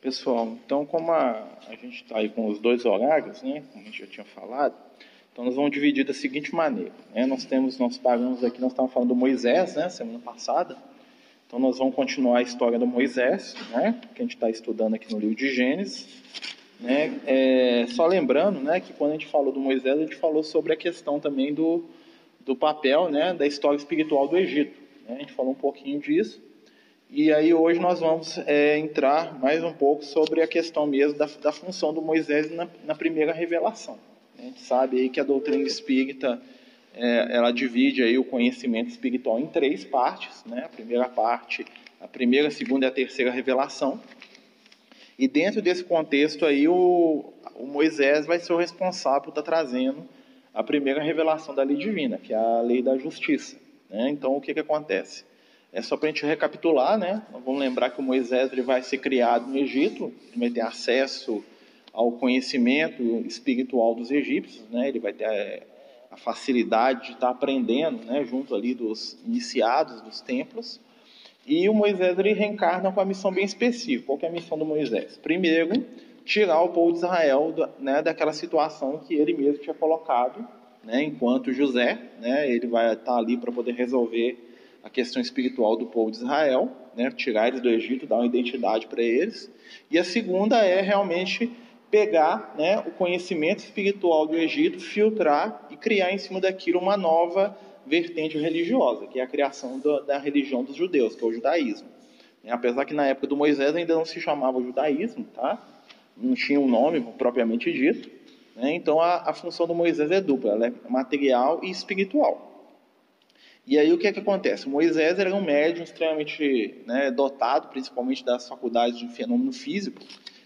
Pessoal, então como a, a gente está aí com os dois horários, né, como a gente já tinha falado, então nós vamos dividir da seguinte maneira. Né, nós temos, nós paramos aqui, nós estávamos falando do Moisés, né, semana passada. Então nós vamos continuar a história do Moisés, né, que a gente está estudando aqui no livro de Gênesis. Né, é, só lembrando, né, que quando a gente falou do Moisés, a gente falou sobre a questão também do, do papel, né, da história espiritual do Egito. Né, a gente falou um pouquinho disso. E aí hoje nós vamos é, entrar mais um pouco sobre a questão mesmo da, da função do Moisés na, na, primeira revelação. A gente sabe aí que a doutrina espírita é, ela divide aí o conhecimento espiritual em três partes, né? A primeira parte, a primeira, a segunda e a terceira revelação. E dentro desse contexto aí o, o Moisés vai ser o responsável por estar trazendo a primeira revelação da lei divina, que é a lei da justiça. Né? Então o que que acontece? É só para a gente recapitular, né? Vamos lembrar que o Moisés ele vai ser criado no Egito, ele vai ter acesso ao conhecimento espiritual dos egípcios, né? Ele vai ter a, é, a facilidade de estar aprendendo, né? Junto ali dos iniciados dos templos. E o Moisés ele reencarna com a missão bem específica. Qual é a missão do Moisés? Primeiro, tirar o povo de Israel né, daquela situação que ele mesmo tinha colocado, né, enquanto José, né, ele vai estar ali para poder resolver a questão espiritual do povo de Israel, né, tirar eles do Egito, dar uma identidade para eles. E a segunda é realmente pegar né, o conhecimento espiritual do Egito, filtrar e criar em cima daquilo uma nova vertente religiosa, que é a criação do, da religião dos judeus, que é o judaísmo. Apesar que na época do Moisés ainda não se chamava judaísmo, tá? não tinha um nome propriamente dito. Né? Então a, a função do Moisés é dupla, ela é material e espiritual. E aí o que é que acontece? Moisés era um médium extremamente né, dotado, principalmente das faculdades de fenômeno físico,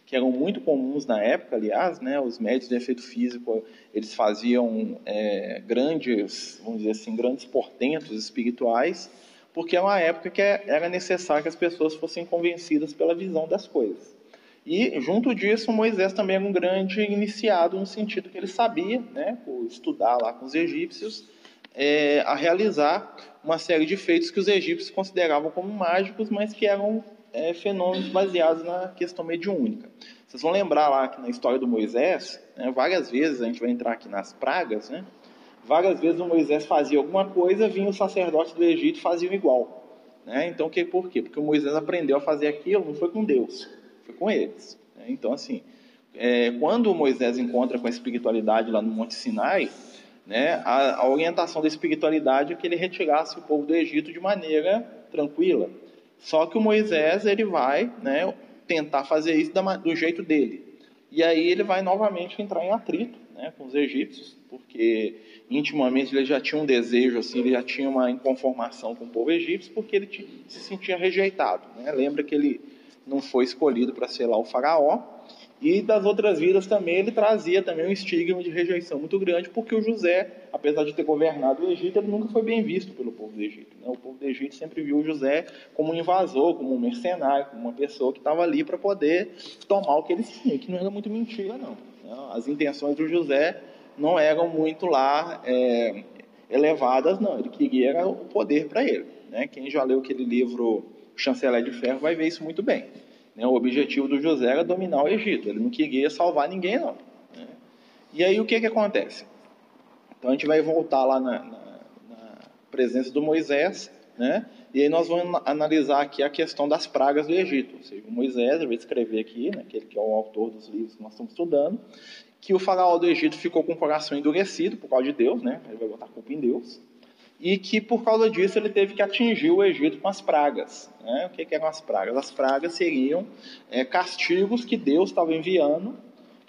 que eram muito comuns na época, aliás, né, os médios de efeito físico, eles faziam é, grandes, vamos dizer assim, grandes portentos espirituais, porque é uma época que era necessário que as pessoas fossem convencidas pela visão das coisas. E, junto disso, Moisés também era um grande iniciado, no sentido que ele sabia, né, estudar lá com os egípcios, é, a realizar uma série de feitos que os egípcios consideravam como mágicos, mas que eram é, fenômenos baseados na questão mediúnica. Vocês vão lembrar lá que na história do Moisés, né, várias vezes, a gente vai entrar aqui nas pragas, né, várias vezes o Moisés fazia alguma coisa, vinha os sacerdotes do Egito e faziam igual. Né? Então, que, por quê? Porque o Moisés aprendeu a fazer aquilo, não foi com Deus, foi com eles. Né? Então, assim, é, quando o Moisés encontra com a espiritualidade lá no Monte Sinai, né, a, a, orientação da espiritualidade é que ele retirasse o povo do Egito de maneira tranquila. Só que o Moisés ele vai né, tentar fazer isso do jeito dele. E aí ele vai novamente entrar em atrito né, com os egípcios, porque intimamente ele já tinha um desejo, assim, ele já tinha uma inconformação com o povo egípcio, porque ele se sentia rejeitado. Né? Lembra que ele não foi escolhido para ser lá o faraó, e das outras vidas também ele trazia também um estigma de rejeição muito grande, porque o José, apesar de ter governado o Egito, ele nunca foi bem visto pelo povo do Egito. Né? O povo do Egito sempre viu o José como um invasor, como um mercenário, como uma pessoa que estava ali para poder tomar o que eles tinham, que não era muito mentira, não. Né? As intenções do José não eram muito lá é, elevadas, não. Ele queria o poder para ele. Né? Quem já leu aquele livro Chanceler de Ferro vai ver isso muito bem. Né? O objetivo do José era dominar o Egito, ele não queria salvar ninguém, não. Né? E aí o que, que acontece? Então a gente vai voltar lá na, na, na presença do Moisés, né? E aí nós vamos analisar aqui a questão das pragas do Egito. Ou seja, o Moisés vai escrever aqui, né, aquele que é o autor dos livros que nós estamos estudando, que o faraó do Egito ficou com o coração endurecido por causa de Deus, né? Ele vai botar a culpa em Deus e que por causa disso ele teve que atingir o Egito com as pragas. Né? O que, que, eram as pragas? As pragas seriam é, castigos que Deus estava enviando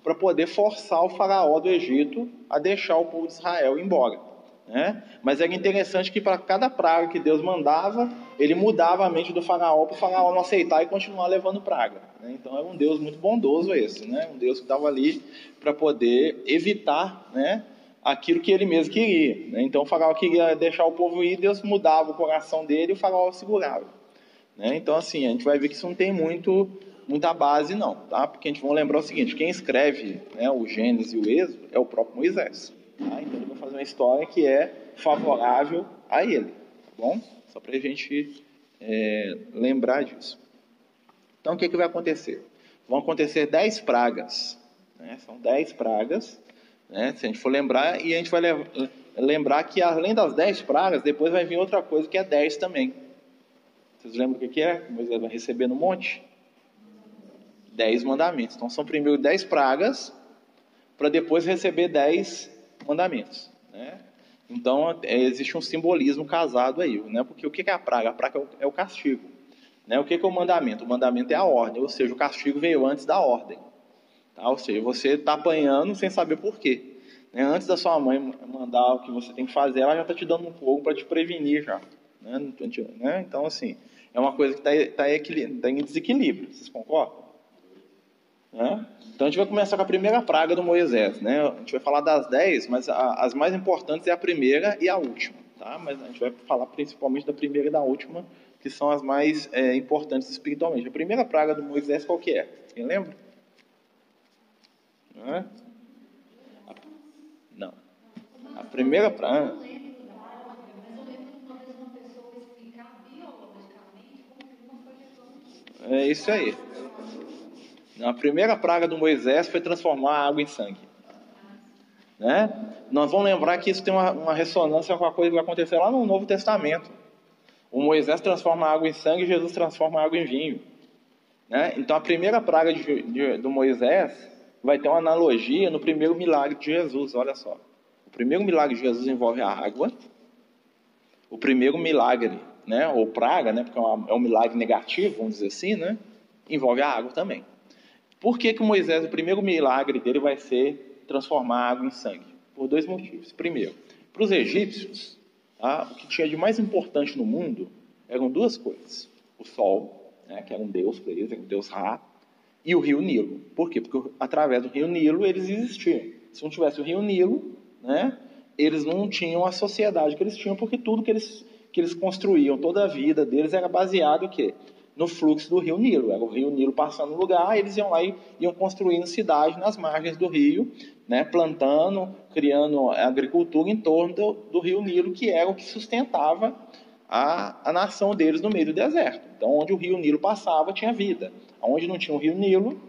para poder forçar o faraó do Egito a deixar o povo de Israel embora. Né? Mas era interessante que para cada praga que Deus mandava, ele mudava a mente do faraó para o faraó não aceitar e continuar levando praga. Né? Então era um Deus muito bondoso esse, né? um Deus que estava ali para poder evitar né, aquilo que ele mesmo queria. Né? Então o faraó queria deixar o povo ir, Deus mudava o coração dele e o faraó segurava. Né? Então assim, a gente vai ver que isso não tem muito, muita base não, tá? Porque a gente vai lembrar o seguinte, quem escreve né, o Gênesis e o Êxodo é o próprio Moisés. Tá? Então ele vai fazer uma história que é favorável a ele, tá bom? Só para a gente é, lembrar disso. Então o que, que vai acontecer? vão acontecer dez pragas. Né? São dez pragas, né? se a gente for lembrar, e a gente vai lembrar que além das dez pragas, depois vai vir outra coisa que é dez também. Vocês lembram o que é? Moisés vai receber no monte? Dez mandamentos. Então são primeiro dez pragas, para depois receber dez mandamentos. Né? Então é, existe um simbolismo casado aí, né? porque o que é a praga? A praga é o é castigo. Né? O que é o mandamento? O mandamento é a ordem, ou seja, o castigo veio antes da ordem. Tá? Ou seja, você está apanhando sem saber por quê. Né? Antes da sua mãe mandar o que você tem que fazer, ela já está te dando um fogo para te prevenir já. Né? né? Então, assim, é uma coisa que está tá tá em desequilíbrio. Vocês concordam? Né? Então a gente vai começar com a primeira praga do Moisés. Né? A gente vai falar das dez, mas a, as mais importantes é a primeira e a última. Tá? Mas a gente vai falar principalmente da primeira e da última, que são as mais é, importantes espiritualmente. A primeira praga do Moisés qual que é? Quem lembra? Né? Não. A primeira praga. É isso aí. A primeira praga do Moisés foi transformar a água em sangue. Né? Nós vamos lembrar que isso tem uma, uma, ressonância com a coisa que vai acontecer lá no Novo Testamento. O Moisés transforma a água em sangue e Jesus transforma a água em vinho. Né? Então a primeira praga de, de, do Moisés vai ter uma analogia no primeiro milagre de Jesus. Olha só. O primeiro milagre de Jesus envolve a água. O primeiro milagre, né, ou praga, né, porque é, é um milagre negativo, vamos dizer assim, né, envolve a água também. Por que, que Moisés, o primeiro milagre dele vai ser transformar a água em sangue? Por dois motivos. Primeiro, para os egípcios, tá, o que tinha de mais importante no mundo eram duas coisas: o sol, né, que era um deus para eles, era um deus Ra, e o rio Nilo. Por quê? Porque através do rio Nilo eles existiam. Se não tivesse o rio Nilo, né, eles não tinham a sociedade que eles tinham, porque tudo que eles, que eles construíam, toda a vida deles era baseado o quê? no fluxo do rio Nilo. Era o rio Nilo passando no lugar, eles iam lá e iam construindo cidades nas margens do rio, né, plantando, criando agricultura em torno do, do, rio Nilo, que era o que sustentava a, a nação deles no meio do deserto. Então, onde o rio Nilo passava, tinha vida. Onde não tinha o rio Nilo,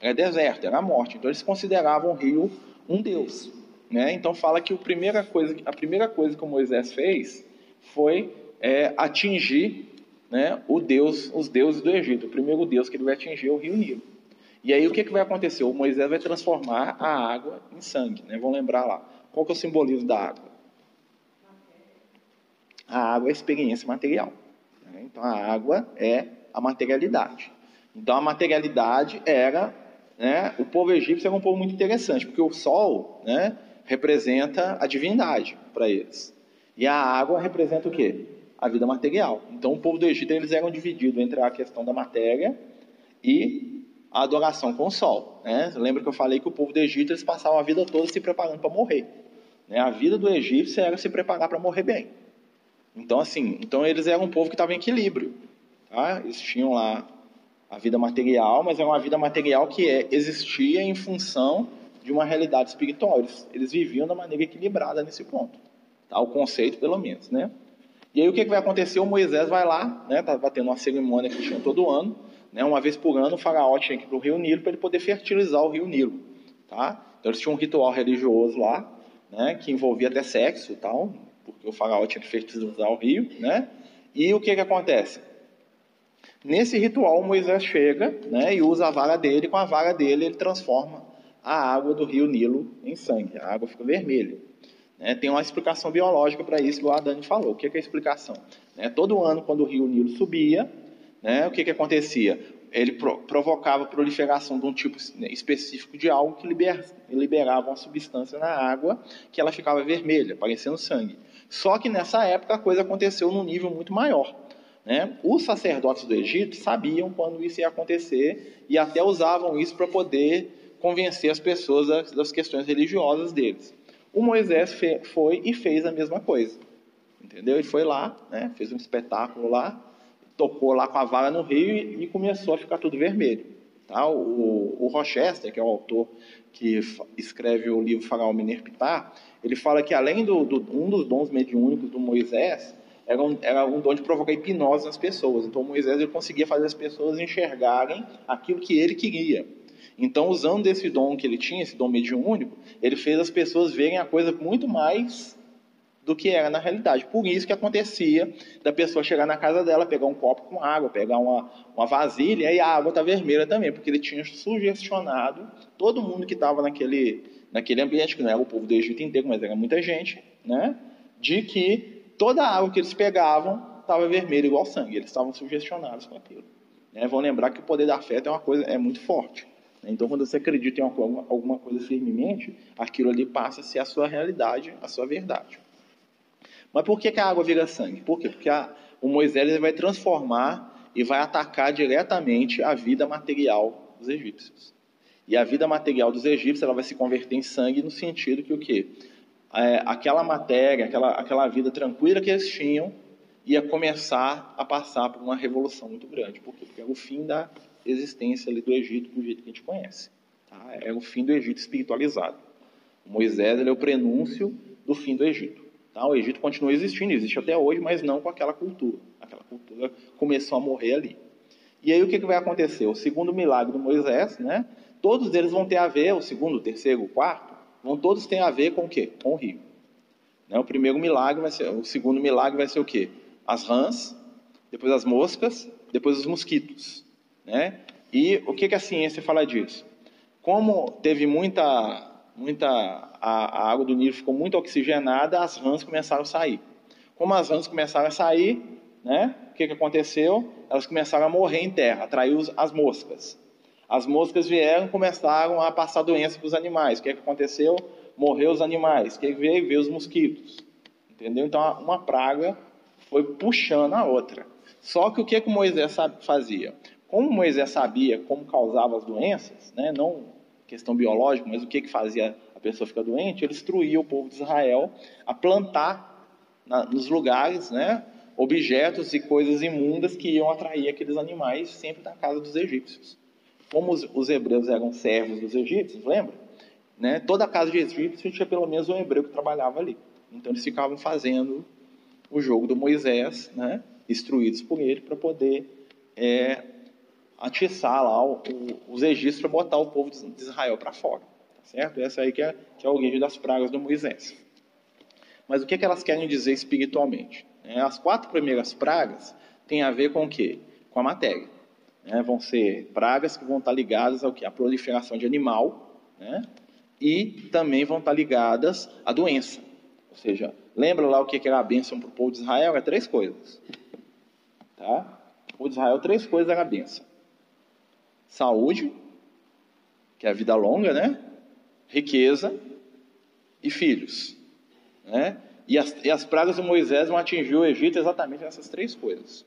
era deserto, era morte. Então, eles consideravam o rio um deus. Né? Então, fala que a primeira coisa, a primeira coisa que Moisés fez foi é, atingir né, o Deus, os deuses do Egito. O primeiro Deus que ele vai atingir é o rio Nilo. E aí o que, que vai acontecer? O Moisés vai transformar a água em sangue. Né? Vamos lembrar lá. Qual que é o simbolismo da água? A água é a experiência material. Né? Então a água é a materialidade. Então a materialidade era, né, o povo egípcio era um povo muito interessante, porque o sol, né, representa a divindade para eles. E a água representa o quê? a vida material. Então, o povo do Egito eles eram divididos entre a questão da matéria e a adoração com o sol. Né? Lembra que eu falei que o povo do Egito eles passavam a vida toda se preparando para morrer. Né? A vida do egípcio era se preparar para morrer bem. Então, assim, então eles eram um povo que estava em equilíbrio. Tá? Eles tinham lá a vida material, mas era uma vida material que é, existia em função de uma realidade espiritual. Eles, eles viviam da maneira equilibrada nesse ponto. Tá? O conceito, pelo menos, né? E aí o que, que vai acontecer? O Moisés vai lá, né? Tá tendo uma cerimônia que tinha todo ano, né? Uma vez por ano o faraó tinha que ir para o rio Nilo para ele poder fertilizar o rio Nilo, tá? Então eles tinham um ritual religioso lá, né? Que envolvia até sexo tal, porque o faraó tinha que fertilizar o rio, né? E o que que acontece? Nesse ritual Moisés chega, né? E usa a vara dele, com a vara dele ele transforma a água do rio Nilo em sangue, a água fica vermelha. Né? Tem uma explicação biológica para isso, que o Dani falou. O que é, que é a explicação? Né? Todo ano, quando o rio Nilo subia, né, o que, que acontecia? Ele pro, provocava a proliferação de um tipo específico de algo que liber, liberava uma substância na água que ela ficava vermelha, parecendo sangue. Só que nessa época a coisa aconteceu num nível muito maior. Né? Os sacerdotes do Egito sabiam quando isso ia acontecer e até usavam isso para poder convencer as pessoas das, das questões religiosas deles. O Moisés foi e fez a mesma coisa. Entendeu? Ele foi lá, né, fez um espetáculo lá, tocou lá com a vara no rio e, e começou a ficar tudo vermelho. Tá? O, o, Rochester, que é o autor que escreve o livro Faraó Minerpitar, ele fala que além do, do, um dos dons mediúnicos do Moisés era um, era um dom de provocar hipnose nas pessoas. Então Moisés ele conseguia fazer as pessoas enxergarem aquilo que ele queria. Então, usando esse dom que ele tinha, esse dom mediúnico, ele fez as pessoas verem a coisa muito mais do que era na realidade. Por isso que acontecia da pessoa chegar na casa dela, pegar um copo com água, pegar uma, uma vasilha, e a água está vermelha também, porque ele tinha sugestionado todo mundo que estava naquele, naquele ambiente, que não era o povo do Egito inteiro, mas era muita gente, né? de que toda a água que eles pegavam estava vermelha igual sangue. Eles estavam sugestionados com aquilo. Né? Vão lembrar que o poder da fé é uma coisa é muito forte. Então, quando você acredita em alguma, alguma coisa firmemente, aquilo ali passa a ser a sua realidade, a sua verdade. Mas por que, que a água vira sangue? Por quê? Porque a, o Moisés vai transformar e vai atacar diretamente a vida material dos egípcios. E a vida material dos egípcios ela vai se converter em sangue no sentido que o quê? É, aquela matéria, aquela, aquela vida tranquila que eles tinham, ia começar a passar por uma revolução muito grande. Por quê? Porque era o fim da existência ali do Egito do jeito que a gente conhece. Tá? Era o fim do Egito espiritualizado. Moisés ele é o prenúncio do fim do Egito. Tá? O Egito continua existindo, existe até hoje, mas não com aquela cultura. Aquela cultura começou a morrer ali. E aí o que, que vai acontecer? O segundo milagre do Moisés, né? Todos eles vão ter a ver, o segundo, o terceiro, o quarto, vão todos ter a ver com o quê? Com o rio. Né? O primeiro milagre vai ser, o segundo milagre vai ser o quê? As rãs, depois as moscas, depois os mosquitos. Né? E o que, que a ciência fala disso? Como teve muita, muita a, a água do Nilo ficou muito oxigenada, as rãs começaram a sair. Como as rãs começaram a sair, né? O que, que aconteceu? Elas começaram a morrer em terra, atraiu as moscas. As moscas vieram, começaram a passar doença para os animais. O que, que aconteceu? Morreu os animais. O que veio? Veio os mosquitos. Entendeu? Então, uma praga foi puxando a outra. Só que o que, que Moisés fazia? Como Moisés sabia como causava as doenças, né? não questão biológica, mas o que, que fazia a pessoa ficar doente, ele instruía o povo de Israel a plantar na, nos lugares né, objetos e coisas imundas que iam atrair aqueles animais sempre da casa dos egípcios. Como os, os hebreus eram servos dos egípcios, lembra? Né? Toda a casa de egípcio tinha pelo menos um hebreu que trabalhava ali. Então eles ficavam fazendo o jogo do Moisés, né? instruídos por ele, para poder é, atiçar lá o, o, os egípcios para botar o povo de Israel para fora. Tá certo? Essa aí que é, que é a origem das pragas do Moisés. Mas o que, é que elas querem dizer espiritualmente? É, as quatro primeiras pragas têm a ver com o quê? Com a matéria. É, vão ser pragas que vão estar ligadas ao que? À proliferação de animal, né? e também vão estar ligadas à doença. Ou seja, lembra lá o que era a bênção para o povo de Israel? É três coisas. Tá? O povo de Israel, três coisas era a bênção saúde, que é a vida longa, né? Riqueza e filhos, né? E as, e as pragas de Moisés vão atingir o Egito exatamente nessas três coisas.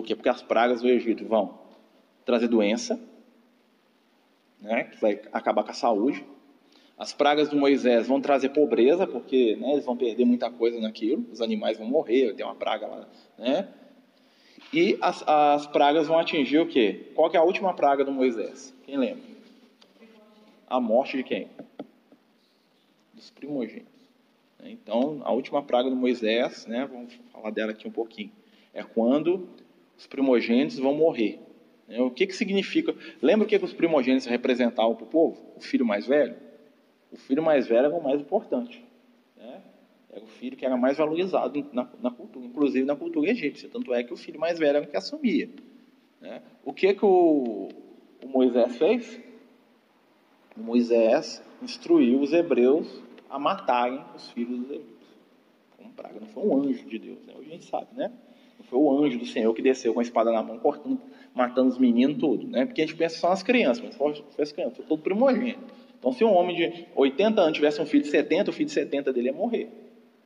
Por quê? Porque as pragas do Egito vão trazer doença, né? Que vai acabar com a saúde. As pragas de Moisés vão trazer pobreza, porque né, eles vão perder muita coisa naquilo. Os animais vão morrer, tem uma praga lá, né? E as, as pragas vão atingir o quê? Qual que é a última praga do Moisés? Quem lembra? A morte de quem? Dos primogênitos. Então, a última praga do Moisés, né, vamos falar dela aqui um pouquinho, é quando os primogênitos vão morrer. Né? O que, que significa? Lembra o que, que os primogênitos representavam para o povo? O filho mais velho? O filho mais velho era o mais importante. Né? Era o filho que era mais valorizado na, na, cultura, inclusive na cultura egípcia. Tanto é que o filho mais velho era o que assumia. Né? O que, que o, o Moisés fez? O Moisés instruiu os hebreus a matarem os filhos dos egípcios. Como praga. Não foi um anjo de Deus, né? Hoje a gente sabe, né? Foi o anjo do Senhor que desceu com a espada na mão, cortando, matando os meninos tudo, né? Porque a gente pensa só nas crianças, mas foi, foi as crianças, foi todo primogênito. Então, se um homem de 80 anos tivesse um filho de 70, o filho de 70 dele ia morrer.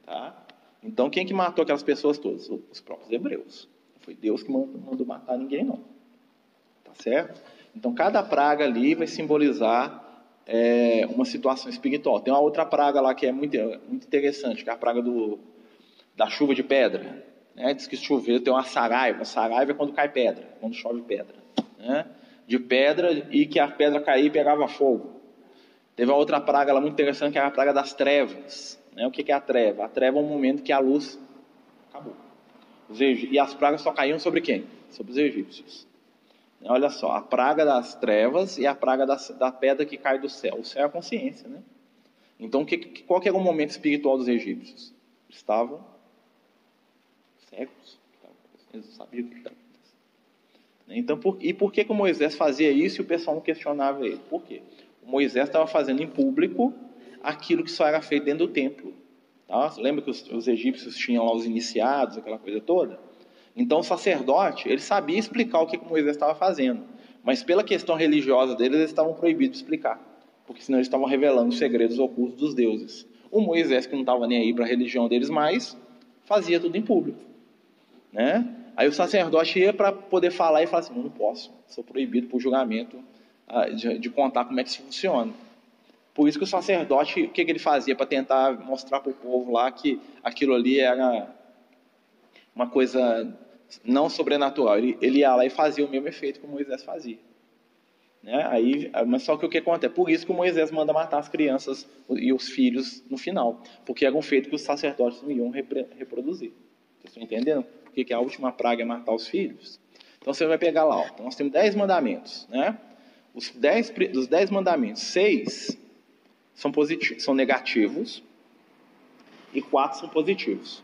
Tá? Então, quem que matou aquelas pessoas todas? Os próprios hebreus. Foi Deus que mandou matar ninguém, não. Tá certo? Então, cada praga ali vai simbolizar é, uma situação espiritual. Tem uma outra praga lá que é muito, muito interessante, que é a praga do, da chuva de pedra. Né? Diz que chover tem uma saraiva. Saraiva é quando cai pedra, quando chove pedra. Né? De pedra e que a pedra caía e pegava fogo. Teve uma outra praga lá muito interessante, que é a praga das trevas. Né? O que é a treva? A treva é um momento que a luz acabou. E as pragas só caíam sobre quem? Sobre os egípcios. Olha só, a praga das trevas e a praga da, da pedra que cai do céu. O céu é a consciência, né? Então, que, qual que era o momento espiritual dos egípcios? Estavam cegos. Não sabiam o que estava acontecendo. Então, por, e por que, que o Moisés fazia isso e o pessoal não questionava ele? Por quê? O Moisés estava fazendo em público aquilo que só era feito dentro do templo. Tá? Lembra que os, os egípcios tinham lá os iniciados, aquela coisa toda? Então o sacerdote, ele sabia explicar o que, que Moisés estava fazendo, mas pela questão religiosa deles, eles estavam proibidos de explicar, porque senão eles estavam revelando os segredos ocultos dos deuses. O Moisés, que não estava nem aí para a religião deles mais, fazia tudo em público. Né? Aí o sacerdote ia para poder falar e falar assim: não, não posso, sou proibido por julgamento ah, de, de contar como é que isso funciona. Por isso que o sacerdote, o que, que ele fazia para tentar mostrar para o povo lá que aquilo ali era uma coisa não sobrenatural. Ele, ele ia lá e fazia o mesmo efeito que Moisés fazia. Né? Aí, mas só que o que acontece? Por isso que Moisés manda matar as crianças e os filhos no final. Porque era um feito que os sacerdotes não iam reproduzir. Vocês estão entendendo? Porque que a última praga é matar os filhos? Então você vai pegar lá, ó. Então, nós temos dez mandamentos. Né? Os dez, dos dez mandamentos, seis são, positivos, são negativos e quatro são positivos.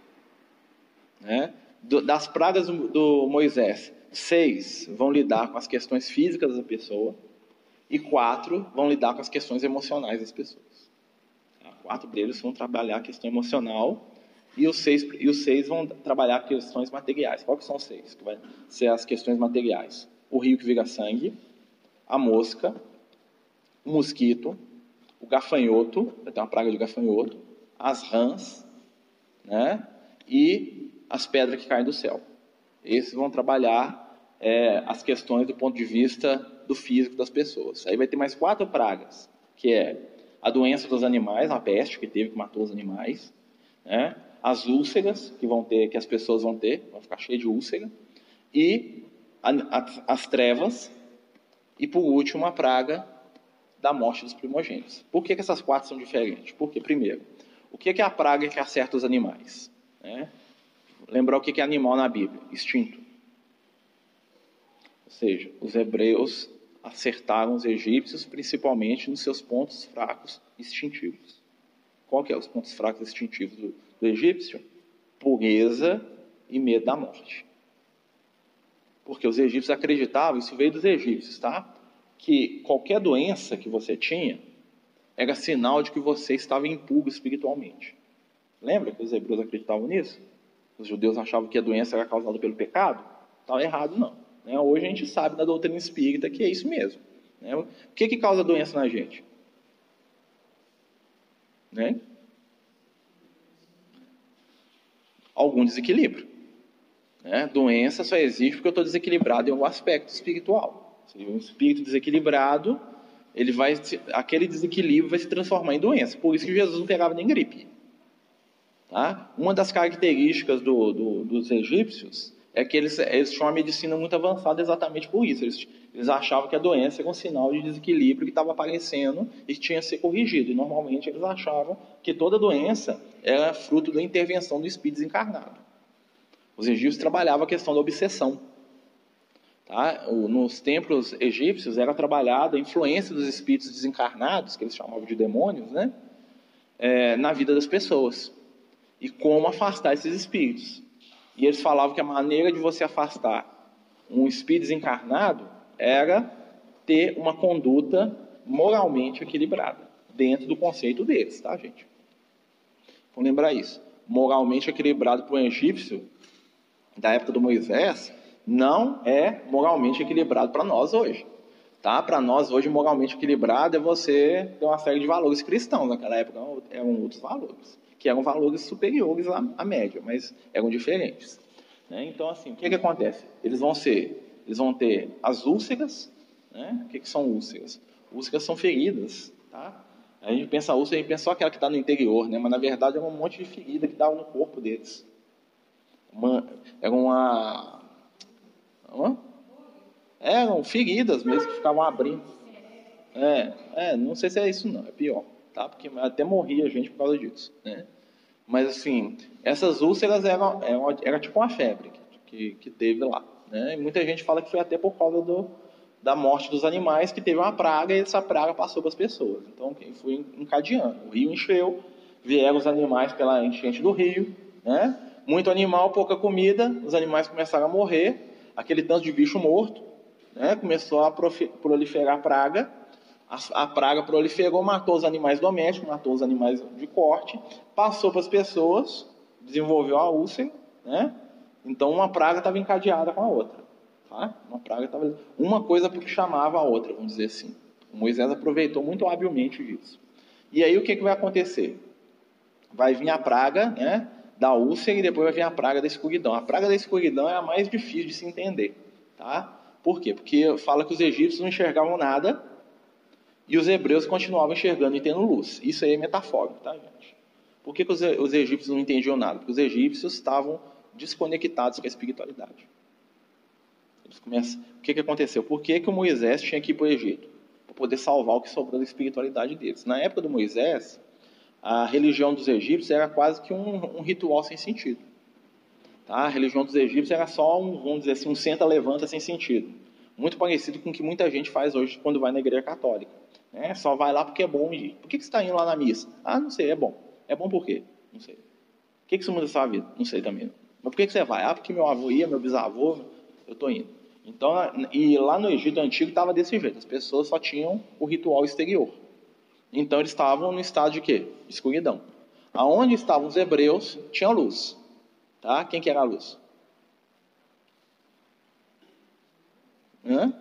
Né? do, das pragas do, do Moisés, seis vão lidar com as questões físicas da pessoa e quatro vão lidar com as questões emocionais das pessoas. Tá? Quatro deles vão trabalhar a questão emocional e os seis, e os seis vão trabalhar questões materiais. Qual que são os seis? Que vai ser as questões materiais. O rio que vira sangue, a mosca, o mosquito, o gafanhoto, vai ter uma praga de gafanhoto, as rãs, né? E as pedras que caem do céu. Esses vão trabalhar é, as questões do ponto de vista do físico das pessoas. Aí vai ter mais quatro pragas, que é a doença dos animais, a peste que teve que matou os animais, né? As úlceras que vão ter, que as pessoas vão ter, vão ficar cheias de úlcera, e a, a, as trevas, e por último a praga da morte dos primogênitos. Por que, que essas quatro são diferentes? Porque, primeiro, o que é a praga que acerta os animais? Né? lembrar o que é animal na Bíblia: instinto. Ou seja, os hebreus acertaram os egípcios principalmente nos seus pontos fracos instintivos. Qual que é os pontos fracos instintivos do, do egípcio? Pureza e medo da morte. Porque os egípcios acreditavam, isso veio dos egípcios, tá? Que qualquer doença que você tinha era sinal de que você estava pulga espiritualmente. Lembra que os hebreus acreditavam nisso? os judeus achavam que a doença era causada pelo pecado, estava errado não. Né? Hoje a gente sabe na doutrina espírita que é isso mesmo. Né? O que, que causa doença na gente? Né? Algum desequilíbrio. Né? Doença só existe porque eu estou desequilibrado em algum aspecto espiritual. Se um espírito desequilibrado, ele vai, aquele desequilíbrio vai se transformar em doença. Por isso que Jesus não pegava nem gripe. Tá? Uma das características do, do, dos egípcios é que eles, eles tinham uma medicina muito avançada exatamente por isso. Eles, eles achavam que a doença era um sinal de desequilíbrio que estava aparecendo e tinha que ser corrigido. E normalmente eles achavam que toda doença era fruto da intervenção do espírito desencarnado. Os egípcios trabalhavam a questão da obsessão. Tá? Nos templos egípcios era trabalhada a influência dos espíritos desencarnados, que eles chamavam de demônios, né? É, na vida das pessoas e como afastar esses espíritos. E eles falavam que a maneira de você afastar um espírito desencarnado era ter uma conduta moralmente equilibrada, dentro do conceito deles, tá, gente? Vamos lembrar isso. Moralmente equilibrado para o egípcio, da época do Moisés, não é moralmente equilibrado para nós hoje. Tá? Para nós, hoje, moralmente equilibrado é você ter uma série de valores cristãos. Naquela época eram outros valores que eram valores superiores à, à média, mas eram diferentes. Né? Então, assim, o que, que acontece? Eles vão ser, eles vão ter as úlceras, né? O que, que são úlceras? Úlceras são feridas, tá? A gente pensa úlcera, a gente pensa só aquela que está no interior, né? Mas na verdade é um monte de ferida que dava no corpo deles. Uma, era uma, uma eram feridas mesmo que ficavam abrindo. É, é, não sei se é isso não, é pior tá? Porque até morria gente por causa disso, né? Mas assim, essas úlceras eram, eram era tipo uma febre que, que teve lá. Né? E muita gente fala que foi até por causa do, da morte dos animais que teve uma praga e essa praga passou para as pessoas. Então foi encadeando. O rio encheu, vieram os animais pela enchente do rio, né? Muito animal, pouca comida, os animais começaram a morrer, aquele tanto de bicho morto, né? Começou a proliferar praga. A, a praga proliferou, matou os animais domésticos, matou os animais de corte, passou para as pessoas, desenvolveu a úlcera, né? Então uma praga estava encadeada com a outra. Tá? Uma praga estava. Uma coisa porque chamava a outra, vamos dizer assim. O Moisés aproveitou muito habilmente disso. E aí o que, que vai acontecer? Vai vir a praga né, da úlcera e depois vai vir a praga da escuridão. A praga da escuridão é a mais difícil de se entender. Tá? Por quê? Porque fala que os egípcios não enxergavam nada e os hebreus continuavam enxergando e tendo luz. Isso aí é metafórico, tá, gente? Por que, que os, os egípcios não entendiam nada? Porque os egípcios estavam desconectados com a espiritualidade. Eles começam, o que, que aconteceu? Por que, que o Moisés tinha que ir para o Egito? Para poder salvar o que sobrou da espiritualidade deles. Na época do Moisés, a religião dos egípcios era quase que um, um ritual sem sentido. Tá? A religião dos egípcios era só um, vamos dizer assim, um senta-levanta sem sentido. Muito parecido com o que muita gente faz hoje quando vai na igreja católica. Né? Só vai lá porque é bom ir. Por que, que você está indo lá na missa? Ah, não sei, é bom. É bom por quê? Não sei. O que, que isso muda a sua vida? Não sei também. Mas por que, que você vai? Ah, porque meu avô ia, meu bisavô, eu estou indo. Então, e lá no Egito Antigo estava desse jeito, as pessoas só tinham o ritual exterior. Então eles estavam no estado de quê? Escuridão. Aonde estavam os hebreus, tinha luz. Tá? Quem que era a luz? Hã?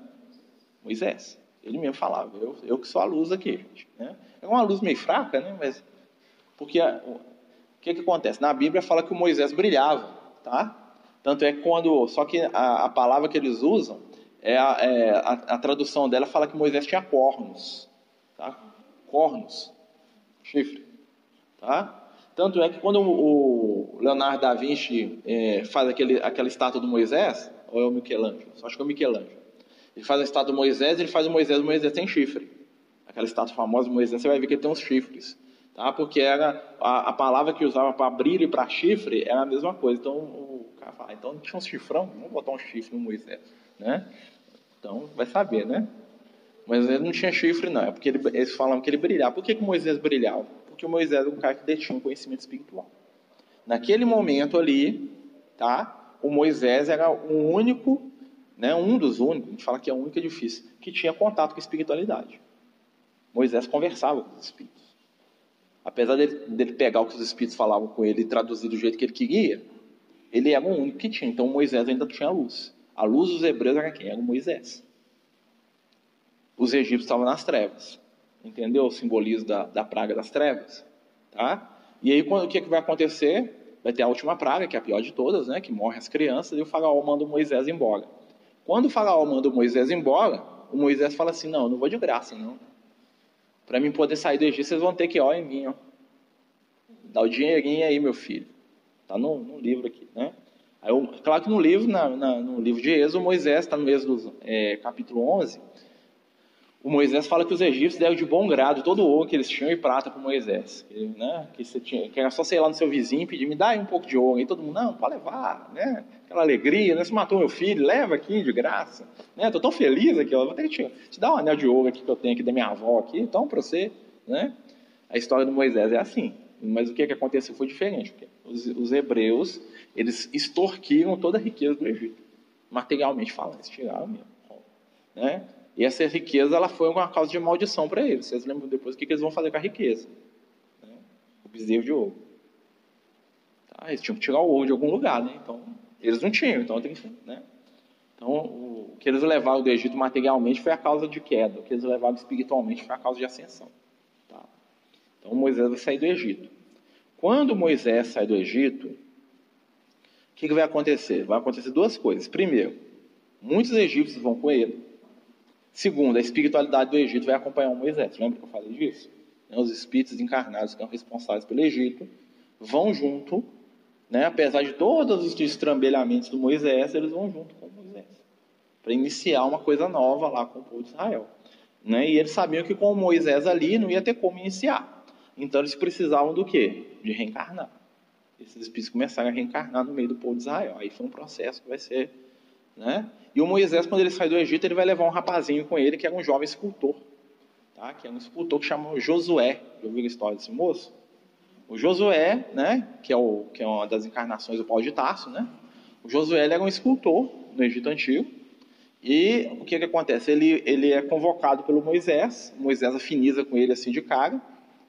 Moisés. Ele mesmo falava, eu, eu que sou a luz aqui, gente. Né? É uma luz meio fraca, né? Mas porque o que, que acontece? Na Bíblia fala que o Moisés brilhava, tá? Tanto é que quando. Só que a, a palavra que eles usam, é, a, é a, tradução dela fala que Moisés tinha cornos. Tá? Cornos. Chifre. Tá? Tanto é que quando o Leonardo da Vinci é, faz aquele, aquela estátua do Moisés, ou é o Michelangelo? Acho que é o Michelangelo. Ele faz a estátua do Moisés, ele faz o Moisés, o Moisés tem chifre. Aquela estátua famosa do Moisés, você vai ver que ele tem uns chifres. Tá? Porque era a, a palavra que usava para brilho e para chifre era a mesma coisa. Então cara fala, ah, então tinha um chifrão, vamos botar um chifre no Moisés, né? Então, vai saber, né? Ele não tinha chifre, não. É porque ele, eles falam que ele brilhava. Por que, que Moisés brilhava? Porque o Moisés era um cara que detinha um conhecimento espiritual. Naquele momento ali, tá? O Moisés era o único, né? Um dos únicos, a gente fala que é o único difícil, que tinha contato com a espiritualidade. Moisés conversava com os espíritos. Apesar dele, dele pegar o que os espíritos falavam com ele e traduzir do jeito que ele queria, ele era o único que tinha. Então Moisés ainda tinha luz. A luz dos hebreus era quem? Era Moisés. Os egípcios estavam nas trevas. Entendeu o simbolismo da, da praga das trevas? Tá? E aí quando, o que, é que vai acontecer? Vai ter a última praga, que é a pior de todas, né? que morre as crianças, e o faraó manda o Moisés embora. Quando o faraó manda o Moisés embora, o Moisés fala assim, não, não vou de graça, não. Para mim poder sair do Egito, vocês vão ter que, ó, em mim, ó. Dá o dinheirinho aí, meu filho. Está no, no, livro aqui, né? Aí, claro que no livro, na, na, no livro de Êxodo, Moisés, está no Êxodo é, capítulo 11, o Moisés fala que os egípcios deram de bom grado todo o ouro que eles tinham e prata para Moisés. Que, né, que, você tinha, que era só sei lá no seu vizinho pedir, me dá aí um pouco de ouro. E todo mundo, não, pode levar, né? Aquela alegria, né? Você matou meu filho, leva aqui de graça. Né? Tão feliz aqui, ó, vou ter que te, te dar um anel de ouro aqui que eu tenho aqui da minha avó aqui, então para você, né? A história do Moisés é assim. Mas o que, que aconteceu foi diferente. Os, os hebreus, eles extorquiram toda a riqueza do Egito. Materialmente falando, eles tiraram mesmo. Né? E essa riqueza ela foi uma causa de maldição para eles. Vocês lembram depois o que, que eles vão fazer com a riqueza? Né? O bezerro de ouro. Tá? Eles tinham que tirar o ouro de algum lugar, né? Então, eles não tinham, então tem que. Né? Então, o que eles levaram do Egito materialmente foi a causa de queda, o que eles levaram espiritualmente foi a causa de ascensão. Então Moisés vai sair do Egito. Quando Moisés sai do Egito, o que, que vai acontecer? Vai acontecer duas coisas. Primeiro, muitos egípcios vão com ele. Segundo, a espiritualidade do Egito vai acompanhar o Moisés. Lembra que eu falei disso? Né, os espíritos encarnados que são responsáveis pelo Egito vão junto, né? apesar de todos os destrambelhamentos do Moisés, eles vão junto com Moisés para iniciar uma coisa nova lá com o povo de Israel. Né? E eles sabiam que com Moisés ali não ia ter como iniciar. Então eles precisavam do quê? De reencarnar. esses espíritos começaram a reencarnar no meio do povo de Israel. Aí foi um processo que vai ser. Né? E o Moisés, quando ele sai do Egito, ele vai levar um rapazinho com ele, que era um jovem escultor. Tá? Que é um escultor que chamou Josué. Já ouviram a história desse moço? O Josué, né, que, é o, que é uma das encarnações do Paulo de Tarso, né? O Josué era um escultor no Egito Antigo. E o que, que acontece? Ele, ele é convocado pelo Moisés, Moisés afiniza com ele assim de cara,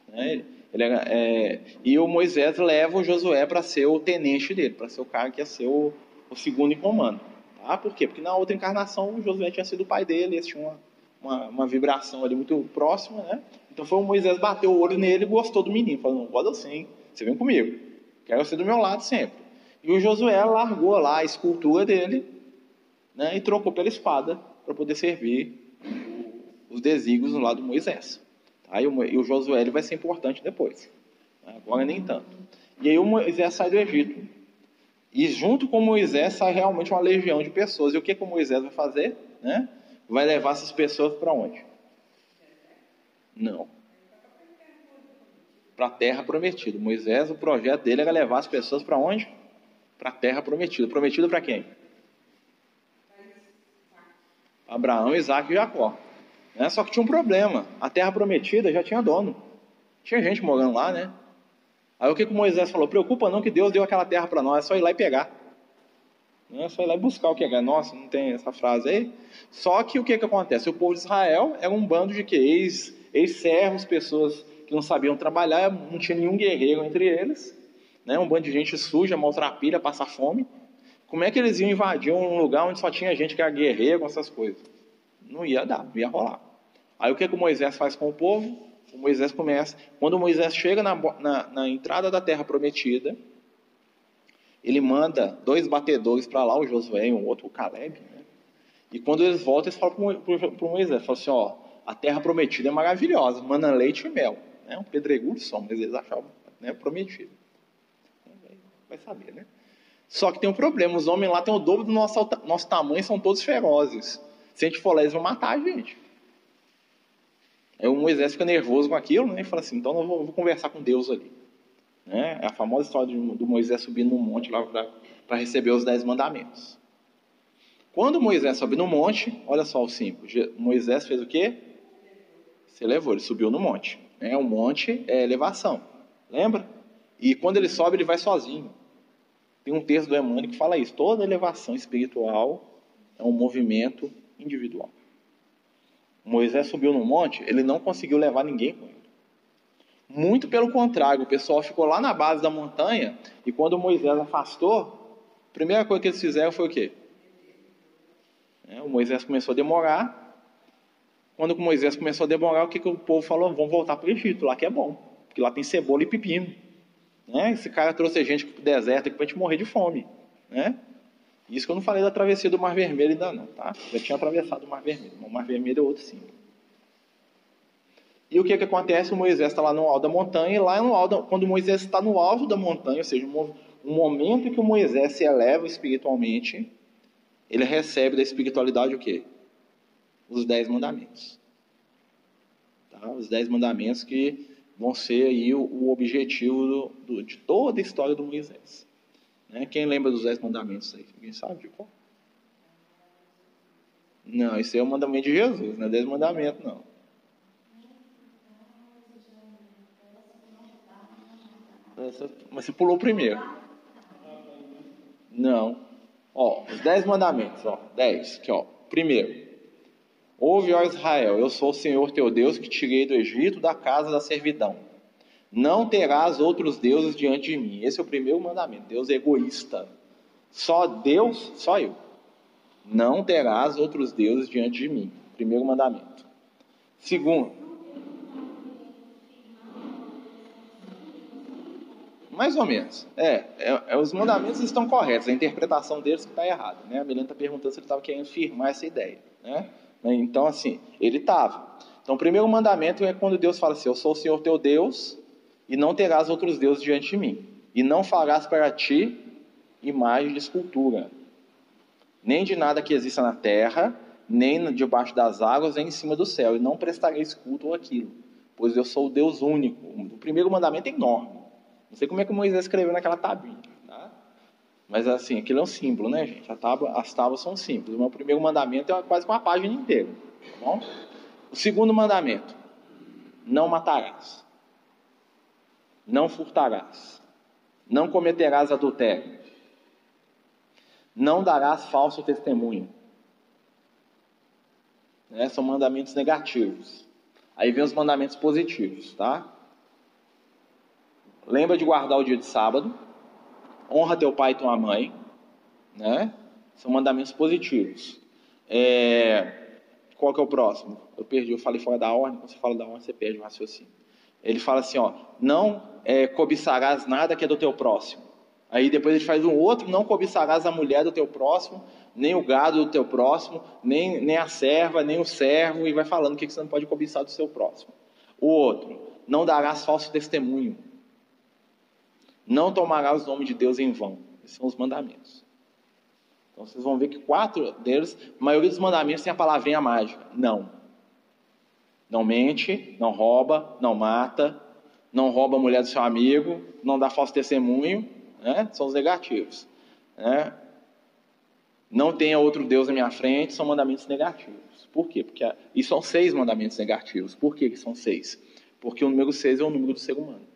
né? Ele era, é, e o Moisés leva o Josué para ser o tenente dele, para ser o cara que ia ser o, o, segundo em comando. Tá? Por quê? Porque na outra encarnação Josué tinha sido o pai dele, eles tinham uma, uma, uma, vibração ali muito próxima, né? Então foi o Moisés bateu o olho nele e gostou do menino, falou, não pode assim, você vem comigo, quero ser do meu lado sempre. E o Josué largou lá a escultura dele né, e trocou pela espada para poder servir os desígnios no lado de Moisés. Tá? E, o, e o Josué ele vai ser importante depois. Agora nem tanto. E aí o Moisés sai do Egito. E junto com Moisés sai realmente uma legião de pessoas. E o que, que o Moisés vai fazer? Né? Vai levar essas pessoas para onde? Não. Para a terra prometida. Moisés, o projeto dele era levar as pessoas para onde? Para a terra prometida. Prometida para quem? Abraão, Isaac e Jacó. Né? Só que tinha um problema. A terra prometida já tinha dono. Tinha gente morando lá, né? Aí o que, que Moisés falou? Preocupa não que Deus deu aquela terra para nós, é só ir lá e pegar. É só ir lá e buscar o que é. Nossa, não tem essa frase aí? Só que o que, que acontece? O povo de Israel era um bando de que? Ex-servos, pessoas que não sabiam trabalhar, não tinha nenhum guerreiro entre eles. Né? Um bando de gente suja, maltrapilha, passa fome. Como é que eles iam invadir um lugar onde só tinha gente que era guerreiro, essas coisas? Não ia dar, não ia rolar. Aí o que, que Moisés faz com o povo? O Moisés começa. Quando Moisés chega na, na, na entrada da terra prometida, ele manda dois batedores para lá, o Josué e um outro, o Caleb. Né? E quando eles voltam, eles falam para o Moisés: falam assim, ó, a terra prometida é maravilhosa, mana leite e mel. Né? Um pedregulho só, mas eles achavam né, prometido. Vai saber, né? Só que tem um problema: os homens lá têm o dobro do nosso, nosso tamanho, são todos ferozes. Se a gente for lá, eles vão matar a gente. Aí o Moisés fica nervoso com aquilo, né? E fala assim: então eu vou, vou conversar com Deus ali. Né? É a famosa história do Moisés subindo no monte lá para receber os dez mandamentos. Quando Moisés sobe no monte, olha só o 5. Moisés fez o quê? Se elevou, ele subiu no monte. Né? O monte é elevação, lembra? E quando ele sobe, ele vai sozinho. Tem um texto do Emmanuel que fala isso. Toda elevação espiritual é um movimento individual. Moisés subiu no monte, ele não conseguiu levar ninguém com ele. Muito pelo contrário, o pessoal ficou lá na base da montanha e quando Moisés afastou, a primeira coisa que eles fizeram foi o quê? É, o Moisés começou a demorar. Quando o Moisés começou a demorar, o que, que o povo falou? Vamos voltar para o Egito, lá que é bom, porque lá tem cebola e pepino. Né? Esse cara trouxe a gente para o deserto para a gente morrer de fome. Né? Isso que eu não falei da travessia do Mar Vermelho ainda não, tá? Já tinha atravessado o Mar Vermelho. O Mar Vermelho é outro símbolo. E o que, que acontece? O Moisés está lá no alto da montanha, e lá no alto, quando Moisés está no alto da montanha, ou seja, um momento que o Moisés se eleva espiritualmente, ele recebe da espiritualidade o quê? Os dez mandamentos. Tá? Os dez mandamentos que vão ser aí o, o objetivo do, do, de toda a história do Moisés. Né? Quem lembra dos dez mandamentos aí? Alguém sabe de qual? Não, isso é o mandamento de Jesus, não é dez mandamentos, não. Mas você pulou primeiro. Não. Ó, os dez mandamentos, ó. Dez, aqui, ó. Primeiro. Ouve, ó Israel, eu sou o Senhor teu Deus que tirei do Egito da casa da servidão. Não terás outros deuses diante de mim. Esse é o primeiro mandamento. Deus é egoísta. Só Deus, só eu. Não terás outros deuses diante de mim. Primeiro mandamento. Segundo, mais ou menos. É, é, é, os mandamentos estão corretos, a interpretação deles que está errada. Né? A Melina está perguntando se ele estava querendo firmar essa ideia. Né? Então, assim, ele estava. Então, o primeiro mandamento é quando Deus fala assim: Eu sou o Senhor teu Deus, e não terás outros deuses diante de mim, e não farás para ti imagem de escultura, nem de nada que exista na terra, nem debaixo das águas, nem em cima do céu, e não prestareis culto aquilo, pois eu sou o Deus único. O primeiro mandamento é enorme, Não sei como é que Moisés escreveu naquela tabinha, tá? Mas assim, aquilo é um símbolo, né, gente? Tábua, as tábuas são símbolos. O meu primeiro mandamento é quase uma página inteira, tá bom? O segundo mandamento: não matarás, não furtarás, não cometerás adultério, não darás falso testemunho. Né? São mandamentos negativos. Aí vem os mandamentos positivos, tá? Lembra de guardar o dia de sábado. Honra teu pai e tua mãe, né? São mandamentos positivos. É... Qual que é o próximo? Eu perdi, eu falei fora da ordem. Quando você fala da ordem, você perde o raciocínio. Ele fala assim, ó, não é, cobiçarás nada que é do teu próximo. Aí depois ele faz um outro, não cobiçarás a mulher do teu próximo, nem o gado do teu próximo, nem, nem a serva, nem o servo, e vai falando o que você não pode cobiçar do seu próximo. O outro, não darás falso testemunho. Não tomarás o nome de Deus em vão. Esses são os mandamentos. Então vocês vão ver que quatro deles, a maioria dos mandamentos tem a palavrinha mágica. Não. Não mente, não rouba, não mata, não rouba a mulher do seu amigo, não dá falso testemunho, né? são os negativos. Né? Não tenha outro Deus na minha frente, são mandamentos negativos. Por quê? Porque e são seis mandamentos negativos. Por que, que são seis? Porque o número seis é o número do ser humano.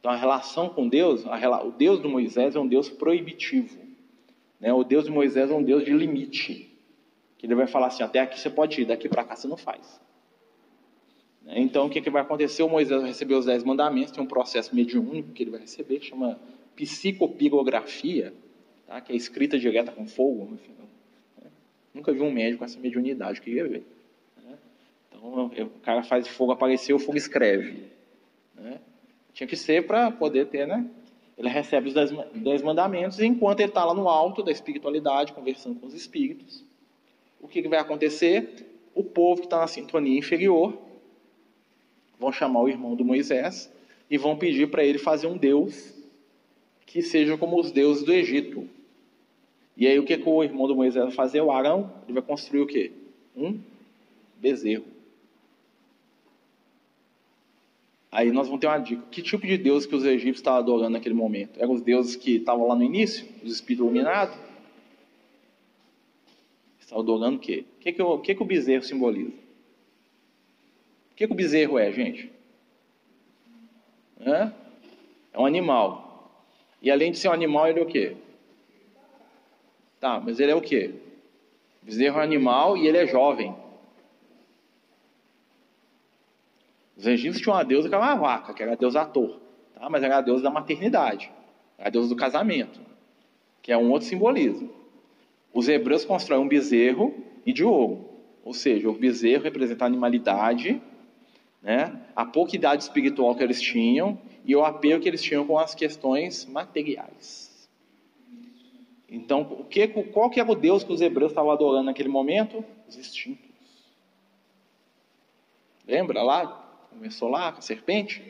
Então a relação com Deus, o Deus de Moisés é um Deus proibitivo. Né? O Deus de Moisés é um Deus de limite. Que ele vai falar assim: até aqui você pode ir, daqui para cá você não faz. Então, o que, que vai acontecer? O Moisés vai receber os dez mandamentos, tem um processo mediúnico que ele vai receber, que chama psicopigografia, tá? que é escrita direta com fogo. Enfim, né? Nunca vi um médico com essa mediunidade, que ia ver. Né? Então, o cara faz fogo aparecer, o fogo escreve. Né? Tinha que ser para poder ter, né? Ele recebe os dez, dez mandamentos, e enquanto ele está lá no alto da espiritualidade, conversando com os espíritos, o que, vai acontecer? O povo que está na sintonia inferior vão chamar o irmão do Moisés e vão pedir para ele fazer um Deus que seja como os deuses do Egito. E aí o que, que o irmão do Moisés vai fazer? O Arão, ele vai construir o quê? Um bezerro. Aí nós vamos ter uma dica. Que tipo de Deus que os egípcios estavam adorando naquele momento? Eram os deuses que estavam lá no início? Os espíritos iluminados? Adorando o quê? O que, que, o, que, que o bezerro simboliza? O que, que o bezerro é, gente? É? é um animal. E além de ser um animal, ele é o quê? Tá, mas ele é o quê? O bezerro é um animal e ele é jovem. Os egípcios tinham uma deusa que era uma vaca, que era a deusa ator, tá? mas era a deusa da maternidade, era a deusa do casamento, que é um outro simbolismo. Os hebreus constroem um bezerro e de ouro, ou seja, o bezerro representa a animalidade né? a pouca idade espiritual que eles tinham e o apego que eles tinham com as questões materiais. Então, o que, qual que era o Deus que os hebreus estavam adorando naquele momento? Os instintos. Lembra lá? Começou lá com a serpente?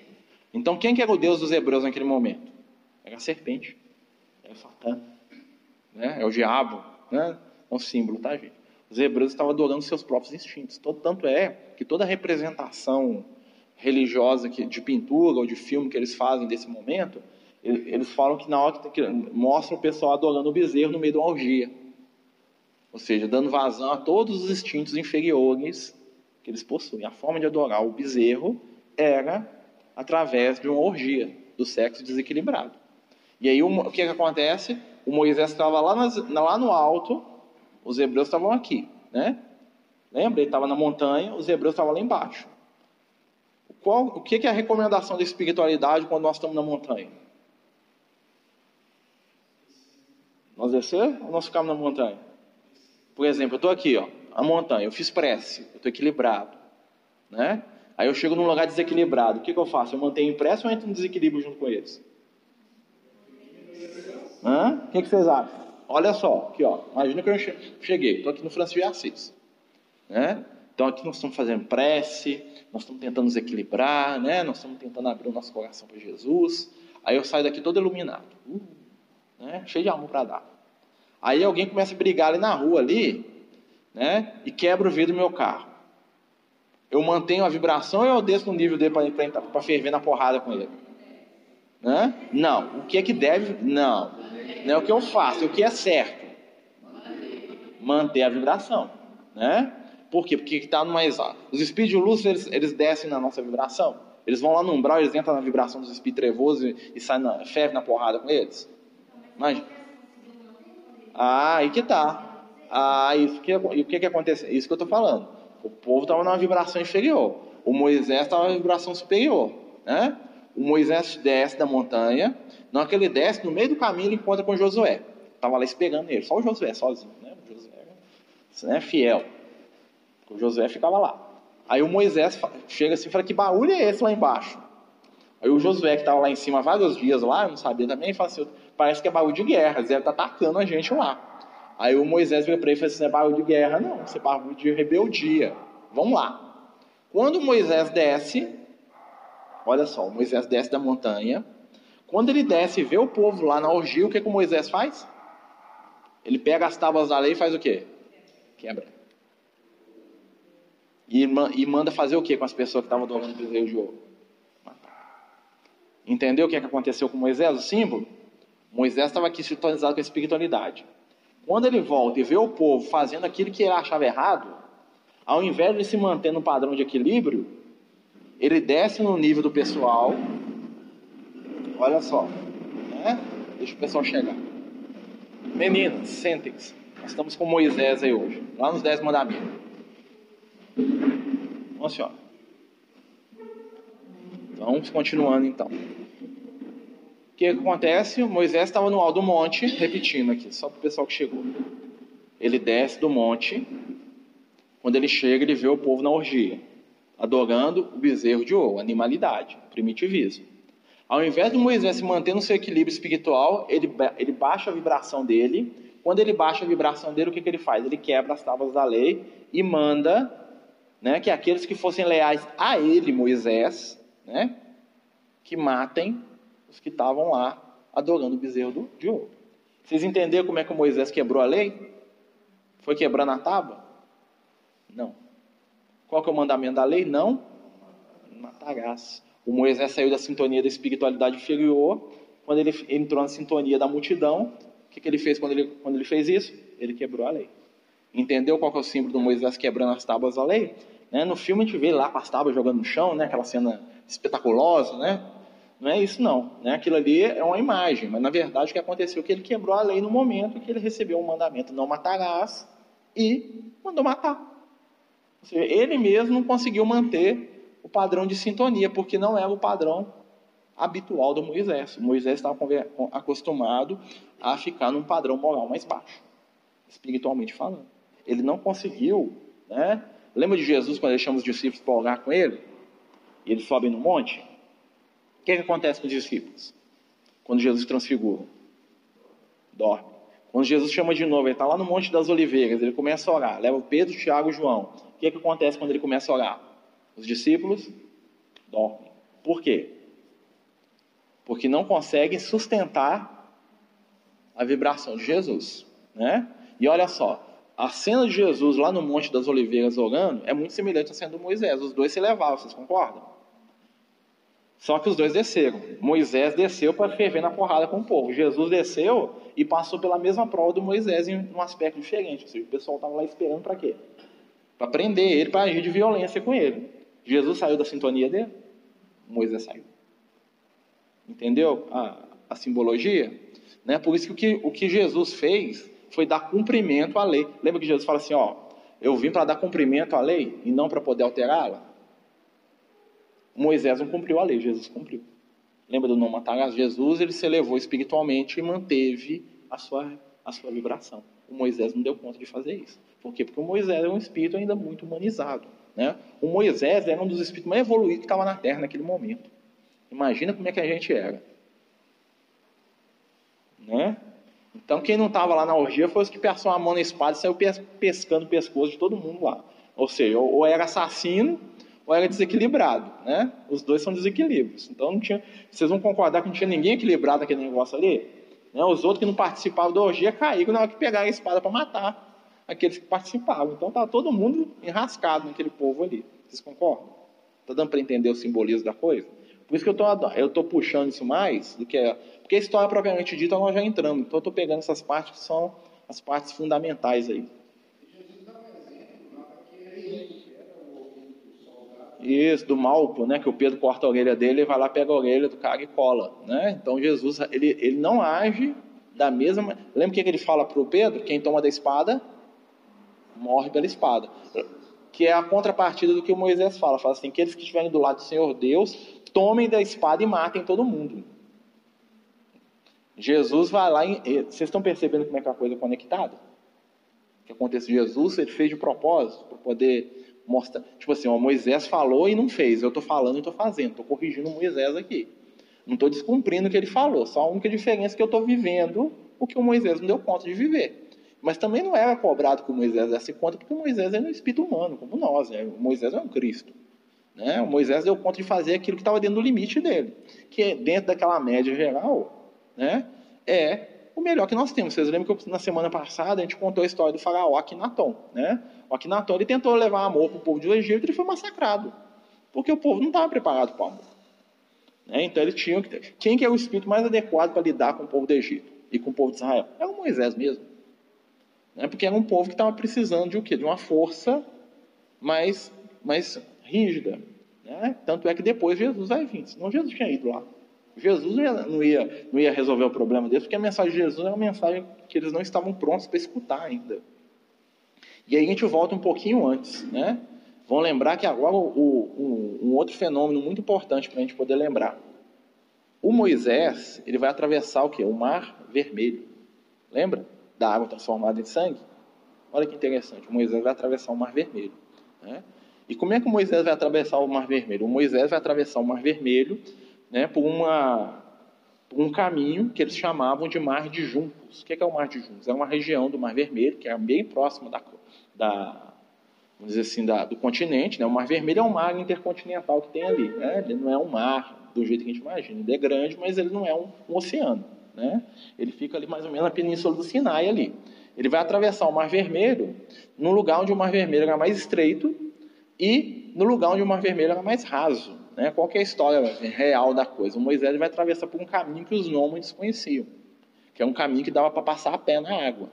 Então, quem que era o Deus dos hebreus naquele momento? Era a serpente. Era Satã. Né? É o diabo. Né? É um símbolo, tá, gente? Os hebreus estavam adorando seus próprios instintos. Tanto é que toda representação religiosa de pintura ou de filme que eles fazem desse momento, eles falam que na hora que, mostra o pessoal adorando o bezerro no meio de uma orgia. Ou seja, dando vazão a todos os instintos inferiores que eles possuem. A forma de adorar o bezerro era através de uma orgia, do sexo desequilibrado. E aí o que, que acontece? O Moisés estava lá, lá no alto, os hebreus estavam aqui, né? Lembra? Ele estava na montanha, os hebreus estavam lá embaixo. Qual, o que é a recomendação da espiritualidade quando nós estamos na montanha? Nós descer ou nós ficamos na montanha? Por exemplo, eu estou aqui, ó, a montanha, eu fiz prece, eu estou equilibrado, né? Aí eu chego num lugar desequilibrado, o que, que eu faço? Eu mantenho prece ou entro no desequilíbrio junto com eles? Hã? O que, que vocês acham? Olha só, aqui ó, imagina que eu cheguei, estou aqui no Francisco de Assis, né? Então aqui nós estamos fazendo prece, nós estamos tentando nos equilibrar, né? Nós estamos tentando abrir o nosso coração para Jesus. Aí eu saio daqui todo iluminado, uh, né? Cheio de amor para dar. Aí alguém começa a brigar ali na rua ali, né? E quebra o vidro do meu carro. Eu mantenho a vibração ou eu desço no nível dele para ferver na porrada com ele? Hã? Não. O que é que deve? Não. É o que eu faço, é o que é certo. Manter a vibração. Né? Por quê? Porque está no mais alto. Os espíritos de luz, eles, eles descem na nossa vibração. Eles vão lá no umbral, eles entram na vibração dos espíritos trevosos e, e saem na, ferve na porrada com eles. Mas, ah, aí que tá. Ah, isso que, e o que que acontece? Isso que eu estou falando. O povo estava numa vibração inferior. O Moisés estava numa vibração superior. Né? O Moisés desce da montanha. Na hora que ele desce, no meio do caminho, ele encontra com Josué. Estava lá esperando ele. Só o Josué, sozinho. Né? O Josué né? fiel. O Josué ficava lá. Aí o Moisés chega assim e fala: Que barulho é esse lá embaixo? Aí o Josué, que estava lá em cima vários dias lá, não sabia também, fala assim: Parece que é barulho de guerra, deve estar tá atacando a gente lá. Aí o Moisés veio para ele e falou assim: Não é barulho de guerra, não, isso é barulho de rebeldia. Vamos lá. Quando Moisés desce, olha só, Moisés desce da montanha. Quando ele desce e vê o povo lá na orgia, o que, que o Moisés faz? Ele pega as tábuas da lei e faz o quê? Quebra. E, e manda fazer o que com as pessoas que estavam adorando o bezerro de ouro? Entendeu o que, é que aconteceu com Moisés, o símbolo? Moisés estava aqui sintonizado com a espiritualidade. Quando ele volta e vê o povo fazendo aquilo que ele achava errado, ao invés de se manter no padrão de equilíbrio, ele desce no nível do pessoal. Olha só, né? Deixa o pessoal chegar. Meninas, sentem-se. Nós estamos com Moisés aí hoje, lá nos Dez Mandamentos. Vamos, senhora. Vamos continuando então. O que acontece? Moisés estava no alto do monte, repetindo aqui, só para o pessoal que chegou. Ele desce do monte. Quando ele chega, ele vê o povo na orgia, adorando o bezerro de ouro, animalidade, primitivismo. Ao invés de Moisés se manter no seu equilíbrio espiritual, ele, ele baixa a vibração dele. Quando ele baixa a vibração dele, o que, que ele faz? Ele quebra as tábuas da lei e manda né, que aqueles que fossem leais a ele, Moisés, né, que matem os que estavam lá adorando o bezerro do, de ouro. Vocês entenderam como é que Moisés quebrou a lei? Foi quebrando a tábua? Não. Qual que é o mandamento da lei? Não matarás. O Moisés saiu da sintonia da espiritualidade inferior. Quando ele entrou na sintonia da multidão, o que, que ele fez quando ele, quando ele fez isso? Ele quebrou a lei. Entendeu qual que é o símbolo do Moisés quebrando as tábuas da lei? Né? No filme a gente vê lá com as tábuas jogando no chão, né? aquela cena espetaculosa, né? Não é isso não, né? Aquilo ali é uma imagem, mas na verdade o que aconteceu é que ele quebrou a lei no momento que ele recebeu o um mandamento não matarás e mandou matar. Seja, ele mesmo não conseguiu manter o padrão de sintonia, porque não era o padrão habitual do Moisés. O Moisés estava acostumado a ficar num padrão moral mais baixo, espiritualmente falando. Ele não conseguiu, né? Lembra de Jesus quando ele chama os discípulos para orar com ele? E eles sobem no monte? que, que acontece com os discípulos? Quando Jesus transfigura? Dorme. Quando Jesus chama de novo, ele está lá no Monte das Oliveiras, ele começa a orar, leva Pedro, Tiago e João. O que, que acontece quando ele começa a orar? Os discípulos dormem. Por quê? Porque não conseguem sustentar a vibração de Jesus. Né? E olha só, a cena de Jesus lá no Monte das Oliveiras orando é muito semelhante à cena do Moisés. Os dois se levavam, vocês concordam? Só que os dois desceram. Moisés desceu para ferver na porrada com o povo. Jesus desceu e passou pela mesma prova do Moisés em um aspecto diferente. Ou seja, o pessoal estava lá esperando para quê? Para prender ele, para agir de violência com ele. Jesus saiu da sintonia dele, Moisés saiu. Entendeu a, a simbologia? Né? Por isso que o, que o que Jesus fez foi dar cumprimento à lei. Lembra que Jesus fala assim: ó, eu vim para dar cumprimento à lei e não para poder alterá-la? Moisés não cumpriu a lei, Jesus cumpriu. Lembra do não matarás? Jesus ele se elevou espiritualmente e manteve a sua, a sua vibração. O Moisés não deu conta de fazer isso. Por quê? Porque o Moisés é um espírito ainda muito humanizado. Né? O Moisés era um dos espíritos mais evoluídos que estava na Terra naquele momento. Imagina como é que a gente era. Né? Então quem não estava lá na orgia foi os que passou a mão na espada e saiu pescando o pescoço de todo mundo lá. Ou seja, ou era assassino ou era desequilibrado, né? Os dois são desequilíbrios. Então não tinha, vocês vão concordar que não tinha ninguém equilibrado naquele negócio ali? Né? Os outros que não participavam da orgia caíram na hora que pegaram a espada para matar aqueles que participavam. Então estava todo mundo enrascado naquele povo ali. Vocês concordam? Está dando para entender o simbolismo da coisa? Por isso que eu tô puxando isso mais do que. Porque a história propriamente dita nós já entramos. Então eu estou pegando essas partes que são as partes fundamentais aí. Isso, do Malco, né? Que o Pedro corta a orelha dele e vai lá, pega a orelha do cara e cola. Né? Então Jesus, ele, ele não age da mesma. Lembra o que ele fala para o Pedro? Quem toma da espada morre pela espada. Que é a contrapartida do que o Moisés fala. Fala assim: aqueles que estiverem do lado do Senhor Deus, tomem da espada e matem todo mundo. Jesus vai lá. Em... Vocês estão percebendo como é que é a coisa é conectada? O que acontece? Jesus ele fez de propósito para poder mostrar. Tipo assim, ó, Moisés falou e não fez. Eu estou falando e estou fazendo. Estou corrigindo Moisés aqui. Não estou descumprindo o que ele falou. Só a única diferença é que eu estou vivendo o que o Moisés não deu conta de viver. Mas também não era cobrado que Moisés desse conta, porque Moisés é um espírito humano, como nós. Né? O Moisés é um Cristo. Né? O Moisés deu conta de fazer aquilo que estava dentro do limite dele, que é dentro daquela média geral, né? é o melhor que nós temos. Vocês lembram que na semana passada a gente contou a história do faraó Akhenaton. Né? O Akhenaton ele tentou levar amor para o povo do Egito e ele foi massacrado, porque o povo não estava preparado para o amor. Né? Então eles tinham que ter. Quem que é o espírito mais adequado para lidar com o povo do Egito e com o povo de Israel? É o Moisés mesmo. Né? Porque era um povo que estava precisando de o quê? De uma força mais, mais rígida. Né? Tanto é que depois Jesus vai vir. Senão Jesus tinha ido lá. Jesus não ia, não ia resolver o problema deles, porque a mensagem de Jesus é uma mensagem que eles não estavam prontos para escutar ainda. E aí a gente volta um pouquinho antes, né? Vão lembrar que agora o, o, um outro fenômeno muito importante para a gente poder lembrar. O Moisés, ele vai atravessar o que? O mar vermelho. Lembra? Da água transformada em sangue. Olha que interessante. Moisés vai atravessar o mar vermelho. Né? E como é que Moisés vai atravessar o mar vermelho? O Moisés vai atravessar o mar vermelho né, por, uma, por um caminho que eles chamavam de mar de juncos. O que é, o mar de juncos? É uma região do mar vermelho, que é bem próxima da, da vamos dizer assim, da, do continente. Né? O Mar Vermelho é um mar intercontinental que tem ali. Né? Ele não é um mar do jeito que a gente imagina. Ele é grande, mas ele não é um, um oceano. Né? Ele fica ali mais ou menos na península do Sinai ali. Ele vai atravessar o Mar Vermelho num lugar onde o Mar Vermelho era mais estreito e no lugar onde o Mar Vermelho era mais raso. Né? Qual é a história real da coisa? O Moisés vai atravessar por um caminho que os nômades conheciam, que é um caminho que dava para passar a pé na água.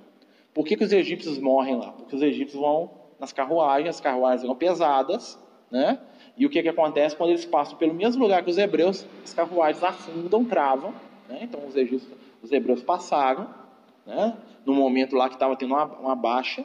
Por que, que os egípcios morrem lá? Porque os egípcios vão nas carruagens, as carruagens eram pesadas, né? E o que, que acontece quando eles passam pelo mesmo lugar que os hebreus, as carruagens afundam, travam, né? Então os, egípcios, os hebreus passaram, né? No momento lá que estava tendo uma, uma baixa,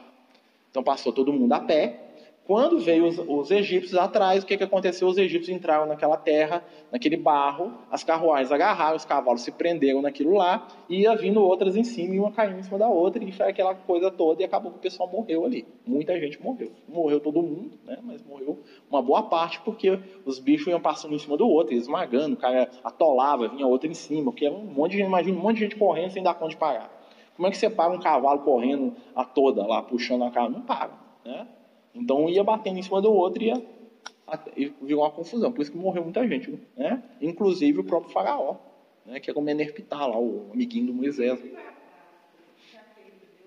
então passou todo mundo a pé, quando veio os, os, egípcios atrás, o que, que aconteceu? Os egípcios entraram naquela terra, naquele barro, as carruagens agarraram, os cavalos se prenderam naquilo lá, e ia vindo outras em cima e uma caindo em cima da outra, e foi aquela coisa toda, e acabou que o pessoal morreu ali. Muita gente morreu. Morreu todo mundo, né? mas morreu uma boa parte, porque os bichos iam passando em cima do outro, esmagando, o cara atolava, vinha outro em cima, porque era um monte de gente, imagina um monte de gente correndo sem dar conta de parar. Como é que você para um cavalo correndo a toda lá, puxando a cara? Não para, né? Então ia batendo em cima do outro e ia e virou uma confusão. Por isso que morreu muita gente, né? Inclusive o próprio faraó, né? que era o Menerpitar lá, o amiguinho do Moisés.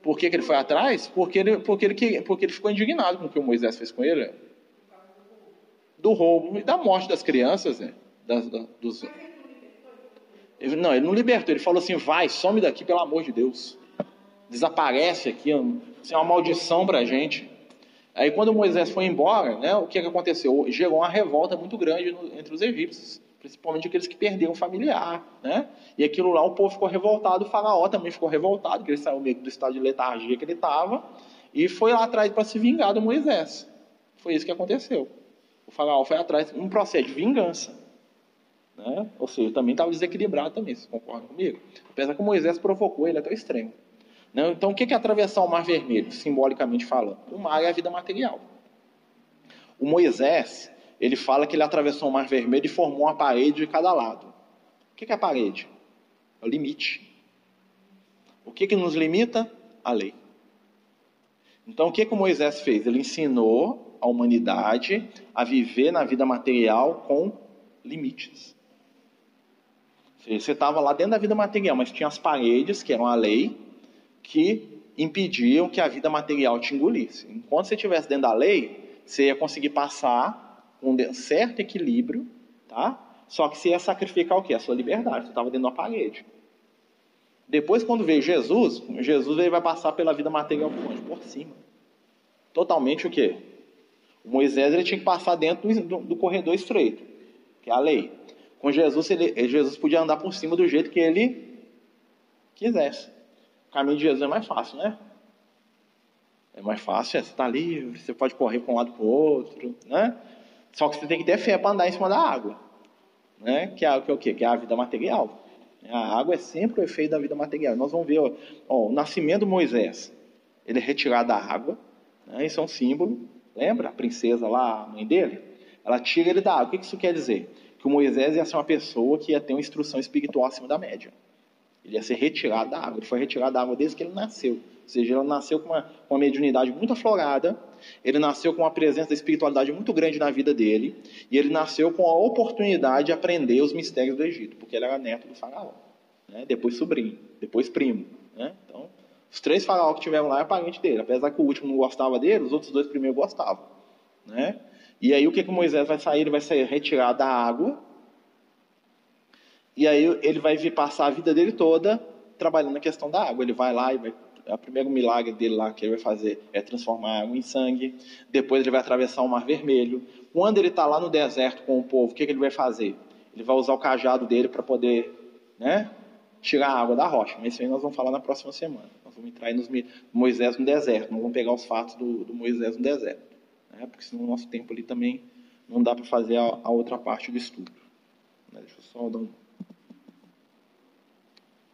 Por que, que ele foi atrás? Porque ele, porque, ele, porque ele ficou indignado com o que o Moisés fez com ele. Do roubo e da morte das crianças, né? Das, das, dos... Ele, não, ele não libertou. Ele falou assim: vai, some daqui, pelo amor de Deus. Desaparece aqui. Isso é uma maldição para a gente. Aí quando Moisés foi embora, né, o que, que aconteceu? Gerou uma revolta muito grande no, entre os egípcios, principalmente aqueles que perderam familiar, né? E aquilo lá o povo ficou revoltado, o faraó também ficou revoltado, porque ele saiu meio do estado de letargia que ele estava, e foi lá atrás para se vingar do Moisés. Foi isso que aconteceu. O faraó foi atrás, um processo de vingança. Né? Ou seja, também estava desequilibrado também, vocês concordam comigo? Apesar que Moisés provocou ele até o extremo. Né? Então, o que é atravessar o Mar Vermelho, simbolicamente falando? O mar é a vida material. O Moisés, ele fala que ele atravessou o Mar Vermelho e formou uma parede de cada lado. O que é a parede? É o limite. O que, que nos limita? A lei. Então, o que, que o Moisés fez? Ele ensinou a humanidade a viver na vida material com limites. Você estava lá dentro da vida material, mas tinha as paredes, que eram a lei, que impediam que a vida material te engolisse. Enquanto você estivesse dentro da lei, você ia conseguir passar com um certo equilíbrio, tá? Só que você ia sacrificar o quê? A sua liberdade. Você estava dentro de uma parede. Depois, quando veio Jesus, Jesus ele vai passar pela vida material por onde? Por cima. Totalmente o quê? O Moisés ele tinha que passar dentro do, do corredor estreito, que é a lei. Com Jesus, ele, Jesus podia andar por cima do jeito que ele quisesse. O caminho de Jesus é mais fácil, né? É mais fácil, é, você está livre, você pode correr para um lado para o outro, né? Só que você tem que ter fé para andar em cima da água, né? Que é, que é o quê? Que é a vida material. A água é sempre o efeito da vida material. Nós vamos ver ó, ó, o nascimento de Moisés. Ele é retirado da água, né? isso é um símbolo. Lembra? A princesa lá, a mãe dele? Ela tira ele da água. O que isso quer dizer? Que o Moisés ia ser uma pessoa que ia ter uma instrução espiritual acima da média. Ele ia ser retirado da água. Ele foi retirado da água desde que ele nasceu. Ou seja, ele nasceu com uma, com uma mediunidade muito aflorada, ele nasceu com uma presença da espiritualidade muito grande na vida dele, e ele nasceu com a oportunidade de aprender os mistérios do Egito, porque ele era neto do faraó. Né? Depois sobrinho, depois primo. Né? Então, os três faraós que tiveram lá é parente dele. Apesar que o último não gostava dele, os outros dois primeiros gostavam. Né? E aí o que, que Moisés vai sair? Ele vai sair retirado da água, e aí ele vai passar a vida dele toda trabalhando na questão da água. Ele vai lá e vai o primeiro milagre dele lá que ele vai fazer é transformar água em sangue. Depois ele vai atravessar o Mar Vermelho. Quando ele está lá no deserto com o povo, o que, que ele vai fazer? Ele vai usar o cajado dele para poder né, tirar a água da rocha. Mas isso aí nós vamos falar na próxima semana. Nós vamos entrar aí nos Moisés no deserto. Nós vamos pegar os fatos do, do Moisés no deserto. Né, porque senão o nosso tempo ali também não dá para fazer a, a, outra parte do estudo. Né, deixa eu só dar um